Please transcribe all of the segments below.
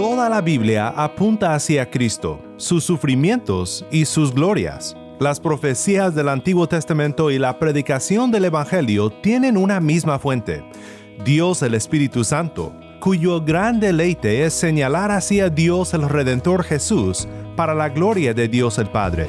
toda la Biblia apunta hacia Cristo, sus sufrimientos y sus glorias. Las profecías del Antiguo Testamento y la predicación del Evangelio tienen una misma fuente, Dios el Espíritu Santo, cuyo gran deleite es señalar hacia Dios el Redentor Jesús para la gloria de Dios el Padre.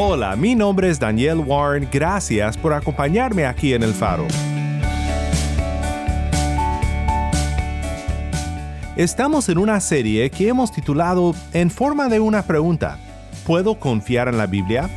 Hola, mi nombre es Daniel Warren, gracias por acompañarme aquí en El Faro. Estamos en una serie que hemos titulado En forma de una pregunta, ¿puedo confiar en la Biblia?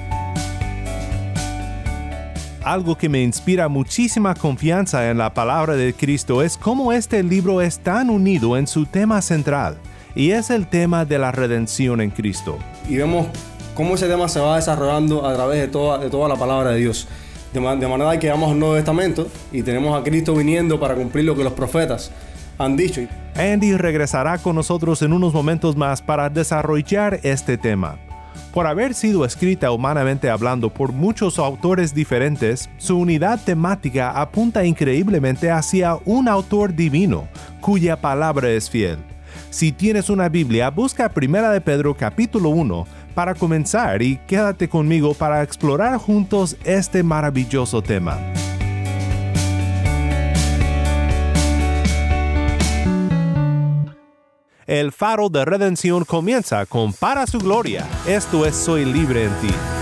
Algo que me inspira muchísima confianza en la palabra de Cristo es cómo este libro es tan unido en su tema central, y es el tema de la redención en Cristo. Y vemos cómo ese tema se va desarrollando a través de toda, de toda la palabra de Dios. De, manera que vamos al Nuevo Testamento y tenemos a Cristo viniendo para cumplir lo que los profetas han dicho. Andy regresará con nosotros en unos momentos más para desarrollar este tema. Por haber sido escrita humanamente hablando por muchos autores diferentes, su unidad temática apunta increíblemente hacia un autor divino, cuya palabra es fiel. Si tienes una Biblia, busca 1 de Pedro capítulo 1 para comenzar y quédate conmigo para explorar juntos este maravilloso tema. El faro de redención comienza con Para su gloria. Esto es Soy libre en ti.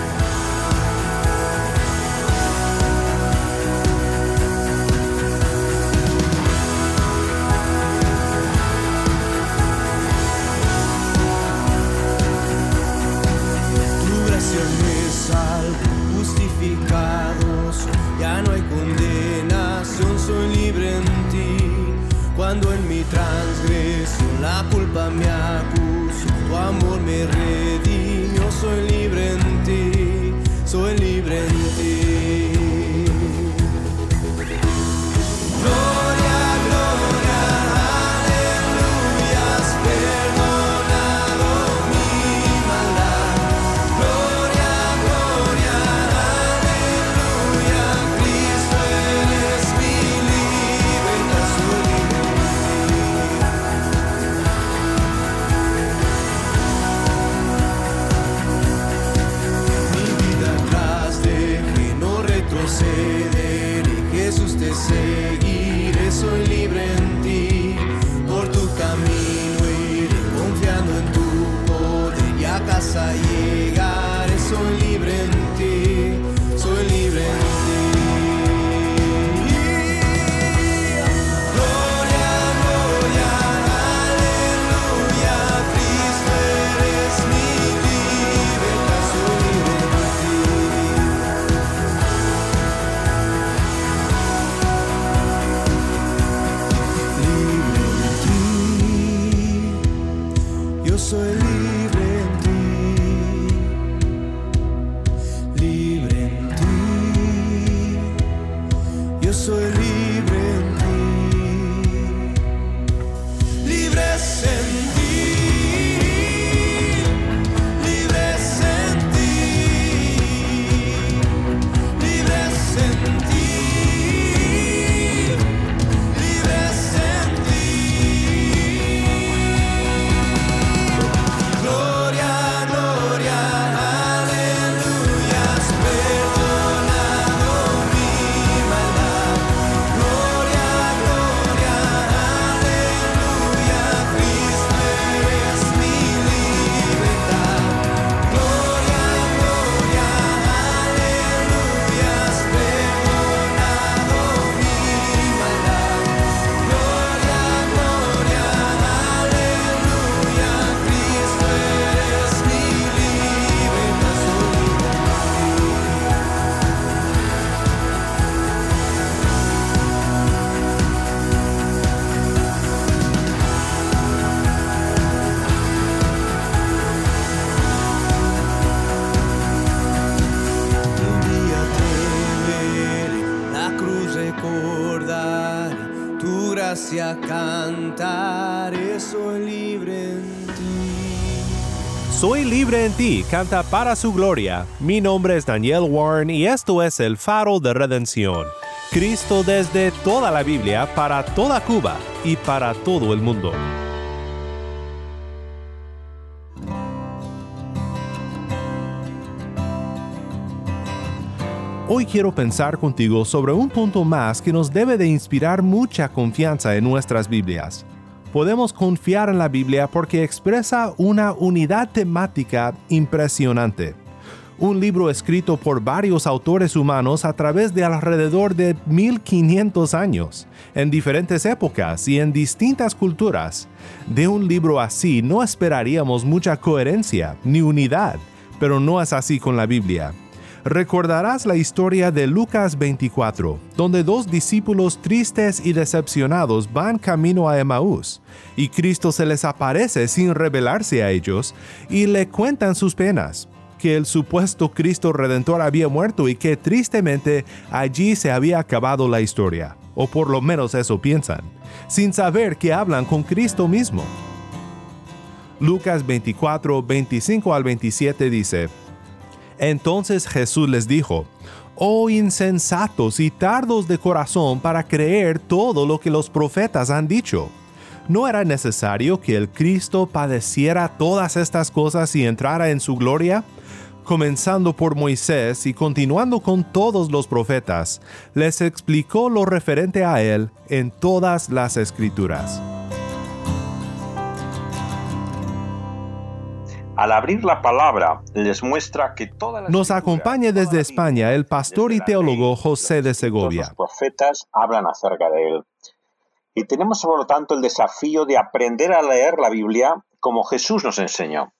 Soy libre en ti. Soy libre en ti, canta para su gloria. Mi nombre es Daniel Warren y esto es el faro de redención. Cristo desde toda la Biblia, para toda Cuba y para todo el mundo. Hoy quiero pensar contigo sobre un punto más que nos debe de inspirar mucha confianza en nuestras Biblias. Podemos confiar en la Biblia porque expresa una unidad temática impresionante. Un libro escrito por varios autores humanos a través de alrededor de 1500 años, en diferentes épocas y en distintas culturas. De un libro así no esperaríamos mucha coherencia ni unidad, pero no es así con la Biblia recordarás la historia de Lucas 24, donde dos discípulos tristes y decepcionados van camino a Emaús, y Cristo se les aparece sin revelarse a ellos y le cuentan sus penas, que el supuesto Cristo Redentor había muerto y que tristemente allí se había acabado la historia, o por lo menos eso piensan, sin saber que hablan con Cristo mismo. Lucas 24, 25 al 27 dice, entonces Jesús les dijo, Oh insensatos y tardos de corazón para creer todo lo que los profetas han dicho. ¿No era necesario que el Cristo padeciera todas estas cosas y entrara en su gloria? Comenzando por Moisés y continuando con todos los profetas, les explicó lo referente a él en todas las escrituras. Al abrir la palabra, les muestra que toda la Nos acompaña desde España el pastor y teólogo José de Segovia. Los profetas hablan acerca de él. Y tenemos por lo tanto el desafío de aprender a leer la Biblia como Jesús nos enseñó.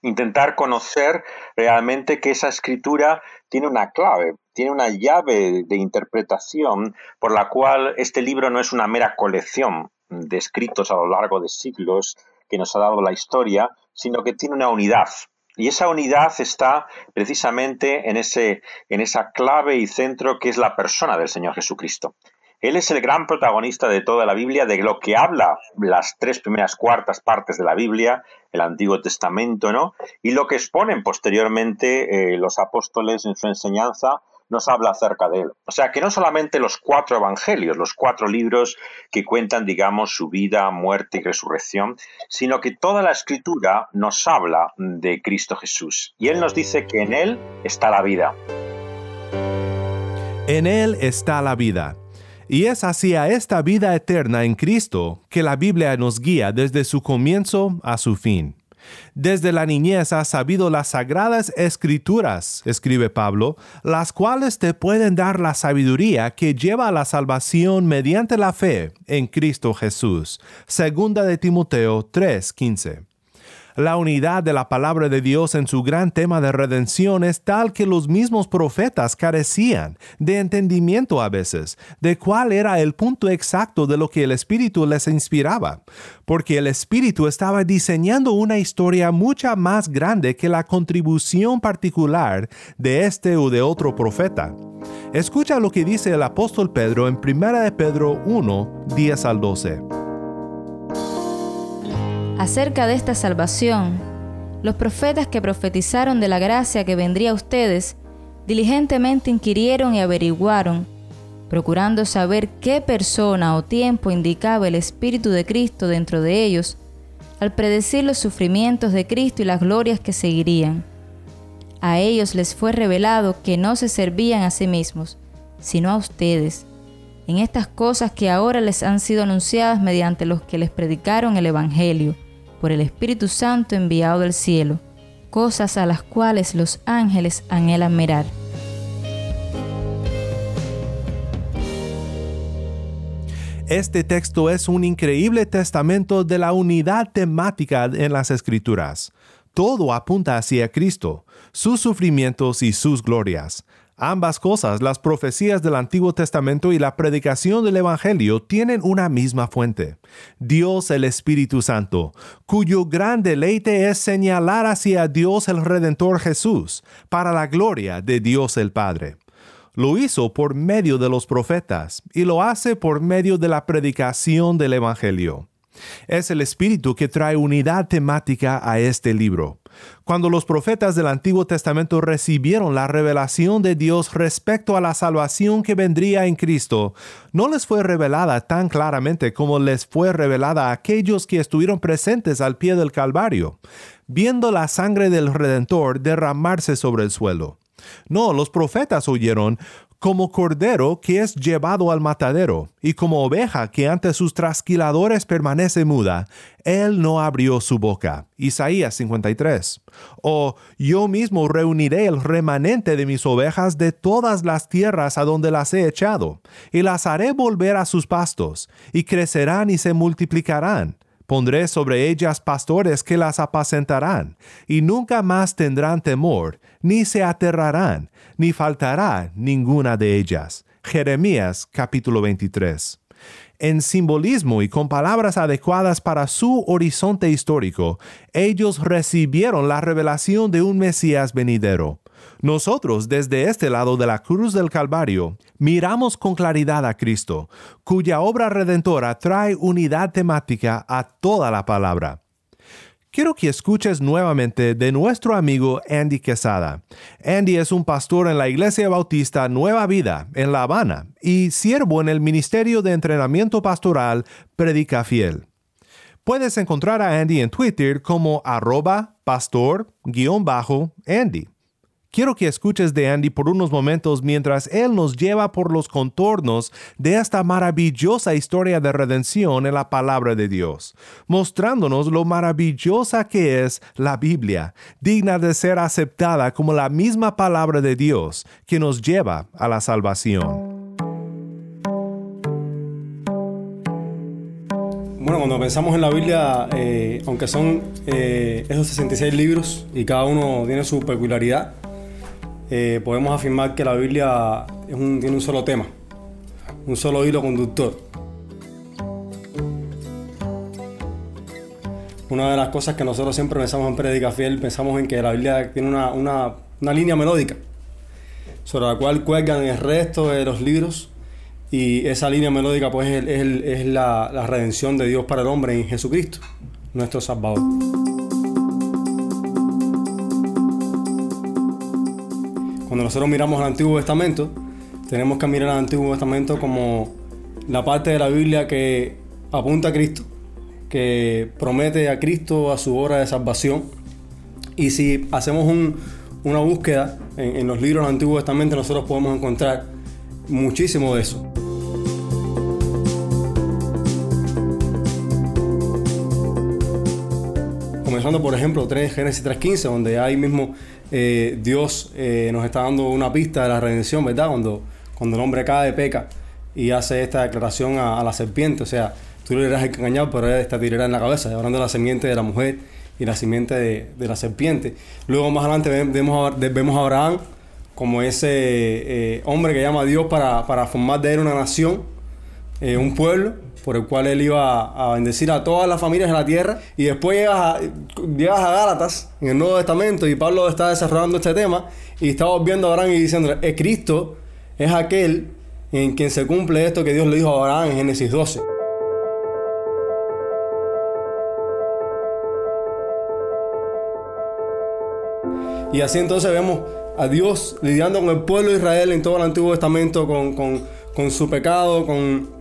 Intentar conocer realmente que esa escritura tiene una clave, tiene una llave de interpretación por la cual este libro no es una mera colección de escritos a lo largo de siglos que nos ha dado la historia, sino que tiene una unidad. Y esa unidad está precisamente en, ese, en esa clave y centro que es la persona del Señor Jesucristo. Él es el gran protagonista de toda la Biblia, de lo que habla las tres primeras cuartas partes de la Biblia, el Antiguo Testamento, ¿no? Y lo que exponen posteriormente eh, los apóstoles en su enseñanza nos habla acerca de él. O sea, que no solamente los cuatro evangelios, los cuatro libros que cuentan, digamos, su vida, muerte y resurrección, sino que toda la escritura nos habla de Cristo Jesús. Y él nos dice que en él está la vida. En él está la vida. Y es hacia esta vida eterna en Cristo que la Biblia nos guía desde su comienzo a su fin. Desde la niñez has sabido las sagradas escrituras, escribe Pablo, las cuales te pueden dar la sabiduría que lleva a la salvación mediante la fe en Cristo Jesús. Segunda de Timoteo 3:15. La unidad de la palabra de Dios en su gran tema de redención es tal que los mismos profetas carecían de entendimiento a veces de cuál era el punto exacto de lo que el Espíritu les inspiraba, porque el Espíritu estaba diseñando una historia mucha más grande que la contribución particular de este o de otro profeta. Escucha lo que dice el apóstol Pedro en 1 de Pedro 1, 10 al 12. Acerca de esta salvación, los profetas que profetizaron de la gracia que vendría a ustedes, diligentemente inquirieron y averiguaron, procurando saber qué persona o tiempo indicaba el Espíritu de Cristo dentro de ellos, al predecir los sufrimientos de Cristo y las glorias que seguirían. A ellos les fue revelado que no se servían a sí mismos, sino a ustedes, en estas cosas que ahora les han sido anunciadas mediante los que les predicaron el Evangelio por el Espíritu Santo enviado del cielo, cosas a las cuales los ángeles anhelan mirar. Este texto es un increíble testamento de la unidad temática en las escrituras. Todo apunta hacia Cristo, sus sufrimientos y sus glorias. Ambas cosas, las profecías del Antiguo Testamento y la predicación del Evangelio, tienen una misma fuente. Dios el Espíritu Santo, cuyo gran deleite es señalar hacia Dios el Redentor Jesús, para la gloria de Dios el Padre. Lo hizo por medio de los profetas y lo hace por medio de la predicación del Evangelio. Es el Espíritu que trae unidad temática a este libro. Cuando los profetas del Antiguo Testamento recibieron la revelación de Dios respecto a la salvación que vendría en Cristo, no les fue revelada tan claramente como les fue revelada a aquellos que estuvieron presentes al pie del Calvario, viendo la sangre del Redentor derramarse sobre el suelo. No, los profetas oyeron como cordero que es llevado al matadero, y como oveja que ante sus trasquiladores permanece muda, él no abrió su boca. Isaías 53. O yo mismo reuniré el remanente de mis ovejas de todas las tierras a donde las he echado, y las haré volver a sus pastos, y crecerán y se multiplicarán Pondré sobre ellas pastores que las apacentarán, y nunca más tendrán temor, ni se aterrarán, ni faltará ninguna de ellas. Jeremías capítulo 23. En simbolismo y con palabras adecuadas para su horizonte histórico, ellos recibieron la revelación de un Mesías venidero. Nosotros, desde este lado de la cruz del Calvario, miramos con claridad a Cristo, cuya obra redentora trae unidad temática a toda la palabra. Quiero que escuches nuevamente de nuestro amigo Andy Quesada. Andy es un pastor en la Iglesia Bautista Nueva Vida, en La Habana, y siervo en el Ministerio de Entrenamiento Pastoral Predica Fiel. Puedes encontrar a Andy en Twitter como arroba pastor-andy. Quiero que escuches de Andy por unos momentos mientras él nos lleva por los contornos de esta maravillosa historia de redención en la palabra de Dios, mostrándonos lo maravillosa que es la Biblia, digna de ser aceptada como la misma palabra de Dios que nos lleva a la salvación. Bueno, cuando pensamos en la Biblia, eh, aunque son eh, esos 66 libros y cada uno tiene su peculiaridad, eh, podemos afirmar que la Biblia tiene un solo tema, un solo hilo conductor. Una de las cosas que nosotros siempre pensamos en Predica Fiel, pensamos en que la Biblia tiene una, línea melódica sobre la cual cuelgan el resto de los libros y esa línea melódica pues es, la, la redención de Dios para el hombre en Jesucristo, nuestro Salvador. Nosotros miramos al Antiguo Testamento, tenemos que mirar al Antiguo Testamento como la parte de la Biblia que apunta a Cristo, que promete a Cristo a su hora de salvación. Y si hacemos una búsqueda en, en los libros del Antiguo Testamento, nosotros podemos encontrar muchísimo de eso. Por ejemplo 3, Génesis 3.15, donde ahí mismo eh, Dios eh, nos está dando una pista de la redención, ¿verdad? Cuando, cuando el hombre cae, peca y hace esta declaración a, la serpiente, o sea, tú le irás engañado, pero él tirará en la cabeza, hablando de la semiente de la mujer y la simiente de, la serpiente. Luego más adelante vemos vemos a Abraham como ese eh, hombre que llama a Dios para, para formar de él una nación, un pueblo, por el cual él iba a bendecir a todas las familias de la tierra. Y después llegas a, llegas a Gálatas, en el Nuevo Testamento, y Pablo está desarrollando este tema, y está viendo a Abraham y diciendo, es Cristo es aquel en quien se cumple esto que Dios le dijo a Abraham en Génesis 12. Y así entonces vemos a Dios lidiando con el pueblo de Israel en todo el Antiguo Testamento, con, con su pecado, con,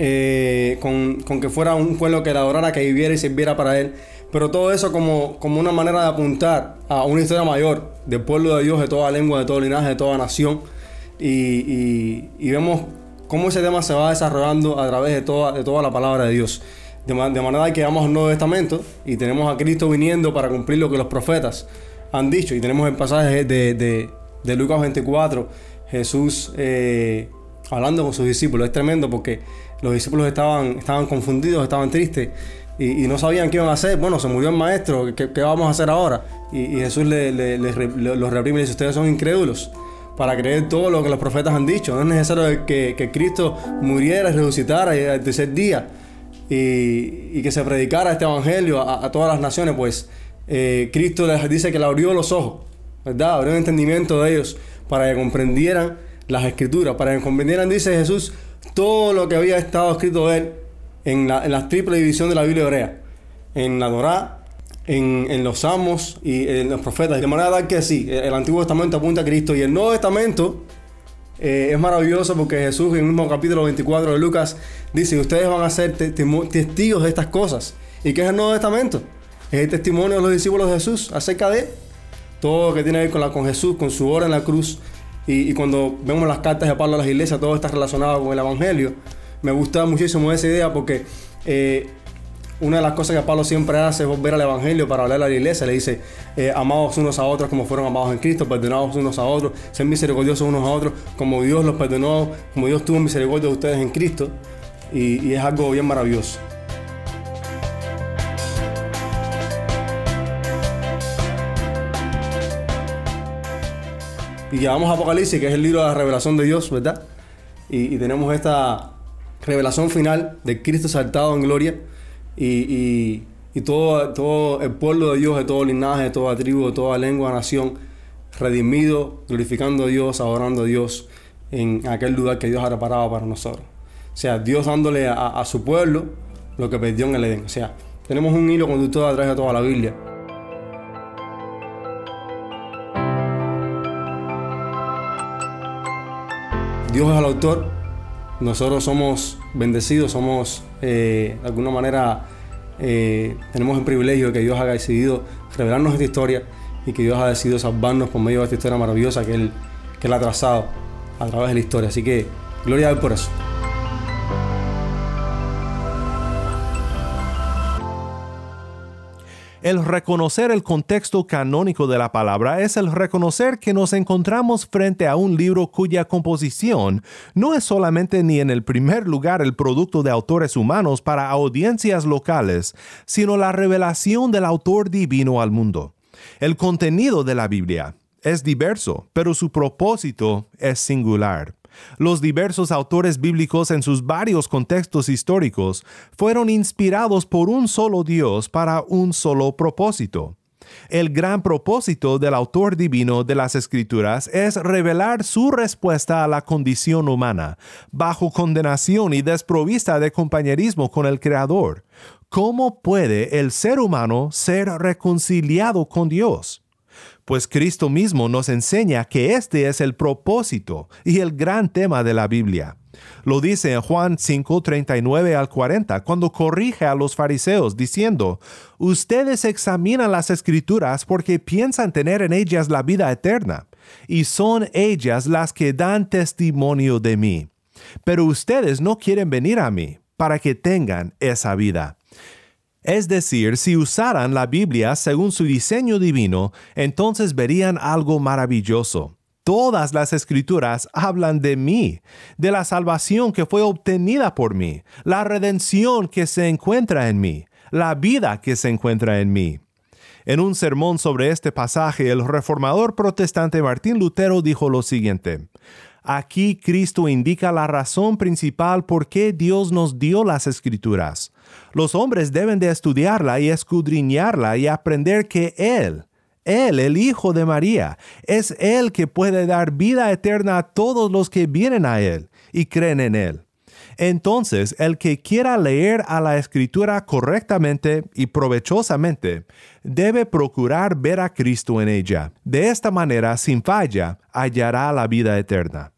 eh, con, que fuera un pueblo que le adorara, que viviera y sirviera para él. Pero todo eso como, como una manera de apuntar a una historia mayor del pueblo de Dios, de toda lengua, de todo linaje, de toda nación. Y, vemos cómo ese tema se va desarrollando a través de toda, de toda la palabra de Dios. De, manera que vamos al Nuevo Testamento y tenemos a Cristo viniendo para cumplir lo que los profetas han dicho. Y tenemos el pasaje de, de, Lucas 24, Jesús eh, hablando con sus discípulos. Es tremendo porque los discípulos estaban, estaban confundidos, estaban tristes y, no sabían qué iban a hacer. Bueno, se murió el maestro, ¿qué, vamos a hacer ahora? Y, Jesús los reprime y dice, ustedes son incrédulos para creer todo lo que los profetas han dicho. No es necesario que, Cristo muriera y resucitara al tercer día y, que se predicara este evangelio a, todas las naciones, pues eh, Cristo les dice que le abrió los ojos, ¿verdad? Abrió el entendimiento de ellos para que comprendieran las escrituras, para que comprendieran, dice Jesús, todo lo que había estado escrito en la, en triple división de la Biblia hebrea, en la Dorá, en, en, los Salmos y en los profetas. De manera tal que sí, el Antiguo Testamento apunta a Cristo y el Nuevo Testamento eh, es maravilloso porque Jesús en el mismo capítulo 24 de Lucas dice, ustedes van a ser te testigos de estas cosas. ¿Y qué es el Nuevo Testamento? Es el testimonio de los discípulos de Jesús acerca de todo lo que tiene que ver con, la, con Jesús, con su obra en la cruz. Y, cuando vemos las cartas de Pablo a las iglesias, todo está relacionado con el Evangelio. Me gusta muchísimo esa idea porque eh, una de las cosas que Pablo siempre hace es volver al Evangelio para hablar a la iglesia. Le dice, eh, amados unos a otros como fueron amados en Cristo, perdonados unos a otros, ser misericordiosos unos a otros, como Dios los perdonó, como Dios tuvo misericordia de ustedes en Cristo. Y es algo bien maravilloso. Y llevamos Apocalipsis, que es el libro de la revelación de Dios, ¿verdad? Y, tenemos esta revelación final de Cristo saltado en gloria. Y, y, todo, todo el pueblo de Dios, de todo linaje, de toda tribu, de toda lengua, nación, redimido, glorificando a Dios, adorando a Dios en aquel lugar que Dios ha preparado para nosotros. O sea, Dios dándole a, su pueblo lo que perdió en el Edén. O sea, tenemos un hilo conductor a través de toda la Biblia. Dios es el autor, nosotros somos bendecidos, somos eh, de alguna manera, eh, tenemos el privilegio de que Dios haya decidido revelarnos esta historia y que Dios ha decidido salvarnos por medio de esta historia maravillosa que Él, que él ha trazado a través de la historia. Así que gloria a Él por eso. El reconocer el contexto canónico de la palabra es el reconocer que nos encontramos frente a un libro cuya composición no es solamente ni en el primer lugar el producto de autores humanos para audiencias locales, sino la revelación del autor divino al mundo. El contenido de la Biblia es diverso, pero su propósito es singular. Los diversos autores bíblicos en sus varios contextos históricos fueron inspirados por un solo Dios para un solo propósito. El gran propósito del autor divino de las escrituras es revelar su respuesta a la condición humana, bajo condenación y desprovista de compañerismo con el Creador. ¿Cómo puede el ser humano ser reconciliado con Dios? Pues Cristo mismo nos enseña que este es el propósito y el gran tema de la Biblia. Lo dice en Juan 5, 39 al 40, cuando corrige a los fariseos, diciendo, Ustedes examinan las escrituras porque piensan tener en ellas la vida eterna, y son ellas las que dan testimonio de mí. Pero ustedes no quieren venir a mí para que tengan esa vida. Es decir, si usaran la Biblia según su diseño divino, entonces verían algo maravilloso. Todas las escrituras hablan de mí, de la salvación que fue obtenida por mí, la redención que se encuentra en mí, la vida que se encuentra en mí. En un sermón sobre este pasaje, el reformador protestante Martín Lutero dijo lo siguiente, Aquí Cristo indica la razón principal por qué Dios nos dio las escrituras. Los hombres deben de estudiarla y escudriñarla y aprender que Él, Él, el Hijo de María, es Él que puede dar vida eterna a todos los que vienen a Él y creen en Él. Entonces, el que quiera leer a la escritura correctamente y provechosamente, debe procurar ver a Cristo en ella. De esta manera, sin falla, hallará la vida eterna.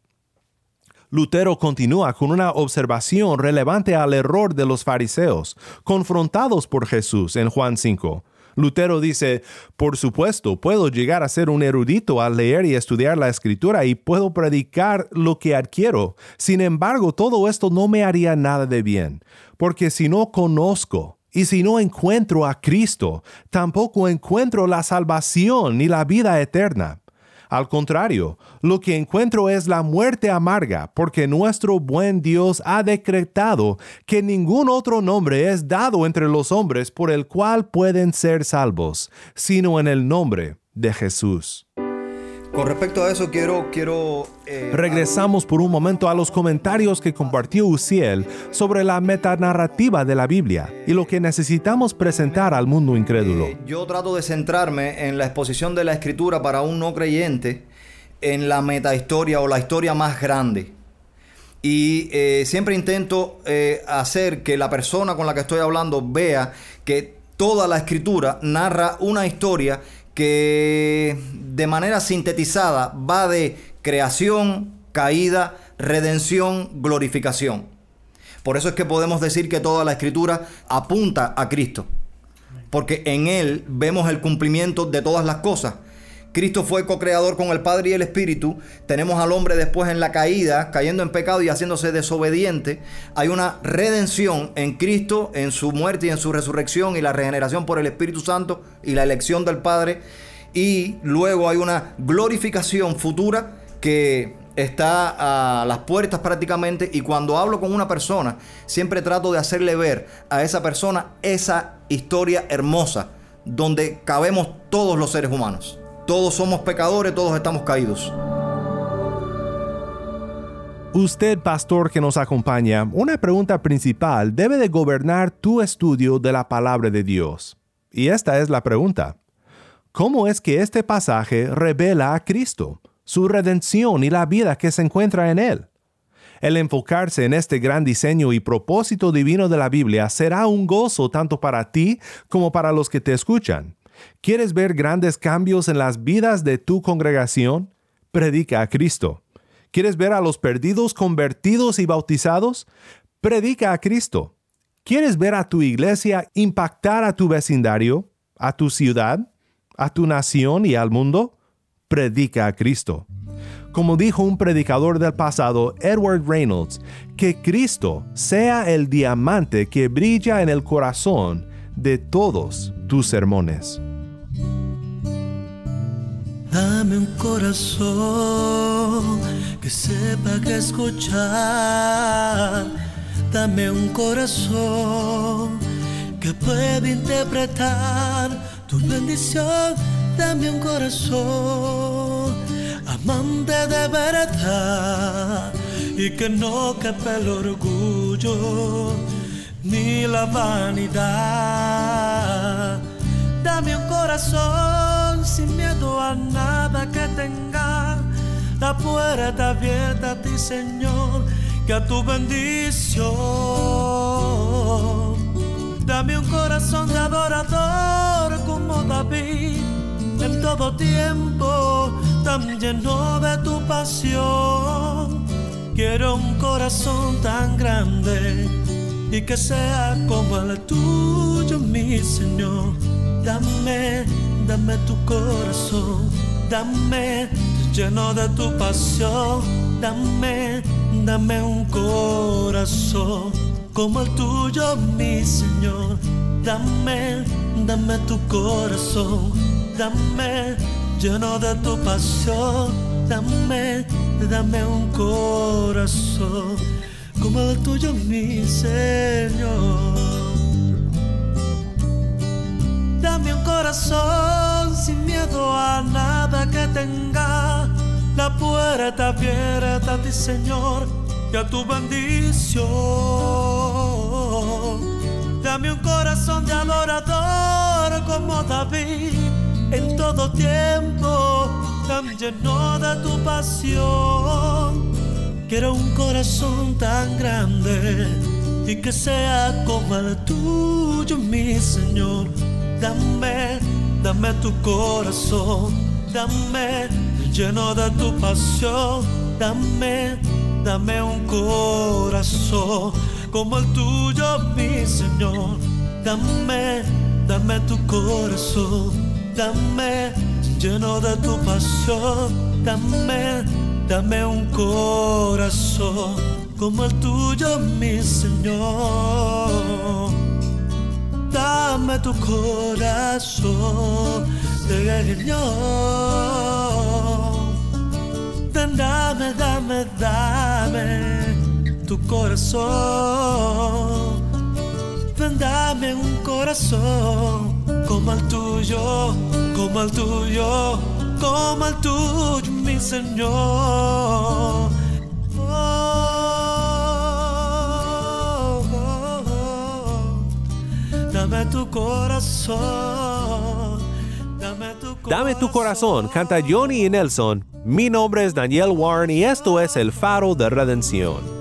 Lutero continúa con una observación relevante al error de los fariseos, confrontados por Jesús en Juan 5. Lutero dice, por supuesto, puedo llegar a ser un erudito al leer y estudiar la escritura y puedo predicar lo que adquiero. Sin embargo, todo esto no me haría nada de bien, porque si no conozco y si no encuentro a Cristo, tampoco encuentro la salvación ni la vida eterna. Al contrario, lo que encuentro es la muerte amarga, porque nuestro buen Dios ha decretado que ningún otro nombre es dado entre los hombres por el cual pueden ser salvos, sino en el nombre de Jesús. Con respecto a eso, quiero... quiero eh, Regresamos por un momento a los comentarios que compartió Uciel sobre la metanarrativa de la Biblia y lo que necesitamos presentar al mundo incrédulo. Eh, yo trato de centrarme en la exposición de la escritura para un no creyente en la metahistoria o la historia más grande. Y eh, siempre intento hacer que la persona con la que estoy hablando vea que toda la escritura narra una historia que de manera sintetizada va de creación, caída, redención, glorificación. Por eso es que podemos decir que toda la escritura apunta a Cristo, porque en Él vemos el cumplimiento de todas las cosas. Cristo fue co-creador con el Padre y el Espíritu. Tenemos al hombre después en la caída, cayendo en pecado y haciéndose desobediente. Hay una redención en Cristo, en su muerte y en su resurrección y la regeneración por el Espíritu Santo y la elección del Padre. Y luego hay una glorificación futura que está a las puertas prácticamente y cuando hablo con una persona siempre trato de hacerle ver a esa persona esa historia hermosa donde cabemos todos los seres humanos. Todos somos pecadores, todos estamos caídos. Usted, pastor que nos acompaña, una pregunta principal debe de gobernar tu estudio de la palabra de Dios. Y esta es la pregunta. ¿Cómo es que este pasaje revela a Cristo, su redención y la vida que se encuentra en él? El enfocarse en este gran diseño y propósito divino de la Biblia será un gozo tanto para ti como para los que te escuchan. ¿Quieres ver grandes cambios en las vidas de tu congregación? Predica a Cristo. ¿Quieres ver a los perdidos convertidos y bautizados? Predica a Cristo. ¿Quieres ver a tu iglesia impactar a tu vecindario, a tu ciudad, a tu nación y al mundo? Predica a Cristo. Como dijo un predicador del pasado, Edward Reynolds, que Cristo sea el diamante que brilla en el corazón de todos tus sermones. Dame un corazón que sepa que escuchar. Dame un corazón que pueda interpretar tu bendición. Dame un corazón amante de verdad y que no quepa el orgullo ni la vanidad. Dame un corazón sin miedo a nada que tenga. La puerta abierta a ti, Señor, que a tu bendición. Dame un corazón de adorador como David, en todo tiempo, tan lleno de tu pasión. Quiero un corazón tan grande y que sea como el tuyo, mi Señor. Dame, dame tu corazón, dame lleno de tu pasión, dame, dame un corazón como el tuyo, mi Señor. Dame, dame tu corazón, dame lleno de tu pasión, dame, dame un corazón como el tuyo, mi Señor. Dame un corazón sin miedo a nada que tenga. La puerta abierta a ti, Señor, y a tu bendición. Dame un corazón de adorador como David en todo tiempo, tan lleno de tu pasión. Quiero un corazón tan grande y que sea como el tuyo, mi Señor. Dame, dame tu corazón, dame lleno de tu pasión. Dame, dame un corazón como el tuyo, mi Señor. Dame, dame tu corazón, dame lleno de tu pasión. Dame, dame un corazón como el tuyo, mi Señor. Dame tu corazón, Señor. Dame, dame, dame tu corazón. Dame un corazón como el tuyo, como el tuyo, como el tuyo, mi Señor. Dame tu corazón, dame tu corazón. Dame tu corazón, canta Johnny y Nelson. Mi nombre es Daniel Warren y esto es El Faro de Redención.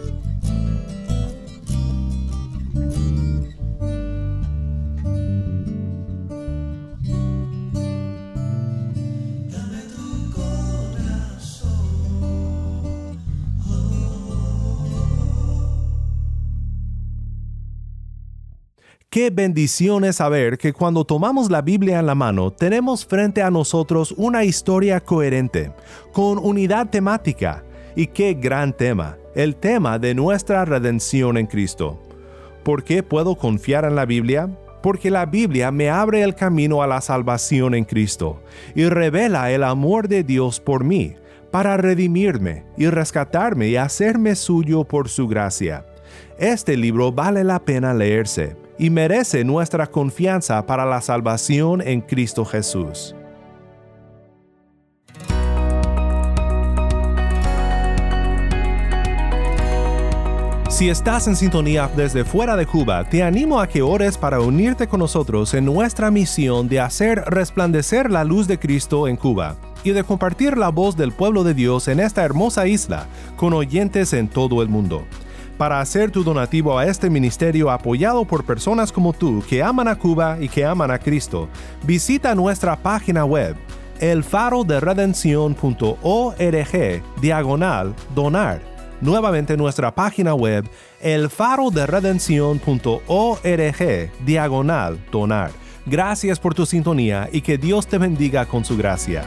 Qué bendición es saber que cuando tomamos la Biblia en la mano tenemos frente a nosotros una historia coherente, con unidad temática. Y qué gran tema, el tema de nuestra redención en Cristo. ¿Por qué puedo confiar en la Biblia? Porque la Biblia me abre el camino a la salvación en Cristo y revela el amor de Dios por mí, para redimirme y rescatarme y hacerme suyo por su gracia. Este libro vale la pena leerse y merece nuestra confianza para la salvación en Cristo Jesús. Si estás en sintonía desde fuera de Cuba, te animo a que ores para unirte con nosotros en nuestra misión de hacer resplandecer la luz de Cristo en Cuba y de compartir la voz del pueblo de Dios en esta hermosa isla con oyentes en todo el mundo para hacer tu donativo a este ministerio apoyado por personas como tú que aman a Cuba y que aman a Cristo, visita nuestra página web elfaroderedención.org diagonal donar. Nuevamente nuestra página web elfaroderedención.org diagonal donar. Gracias por tu sintonía y que Dios te bendiga con su gracia.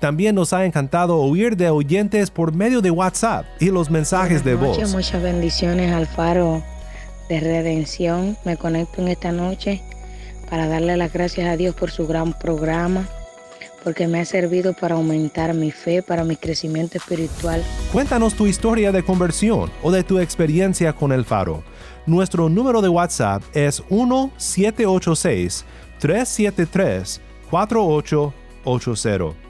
también nos ha encantado oír de oyentes por medio de WhatsApp y los mensajes de voz. Muchas bendiciones al faro de redención. Me conecto en esta noche para darle las gracias a Dios por su gran programa, porque me ha servido para aumentar mi fe, para mi crecimiento espiritual. Cuéntanos tu historia de conversión o de tu experiencia con el faro. Nuestro número de WhatsApp es 1786 373 4880.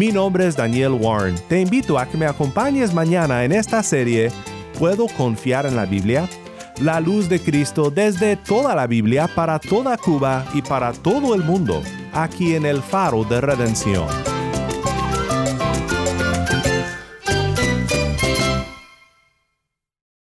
Mi nombre es Daniel Warren. Te invito a que me acompañes mañana en esta serie ¿Puedo confiar en la Biblia? La luz de Cristo desde toda la Biblia para toda Cuba y para todo el mundo, aquí en el faro de redención.